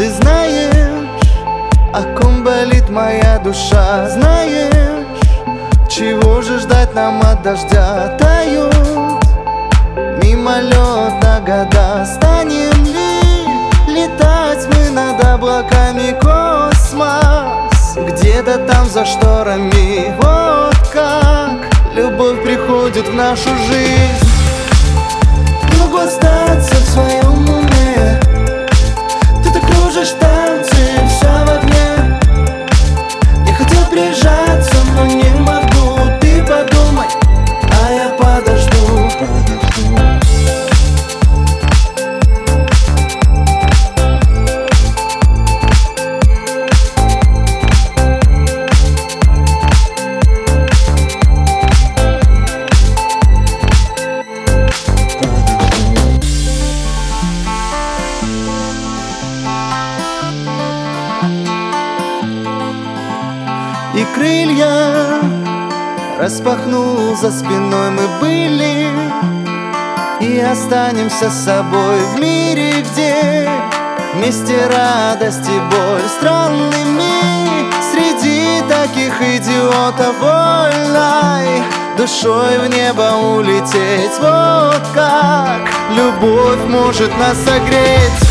Ты знаешь, о ком болит моя душа? Знаешь, чего же ждать нам от дождя? Тают мимолетно года. Станем ли летать мы над облаками космос? Где-то там за шторами. Вот как любовь приходит в нашу жизнь Ты И крылья распахнул за спиной. Мы были И останемся с собой в мире, где Вместе радость и боль. Странными Среди таких идиотов. Вольной Душой в небо улететь. Вот как любовь может нас согреть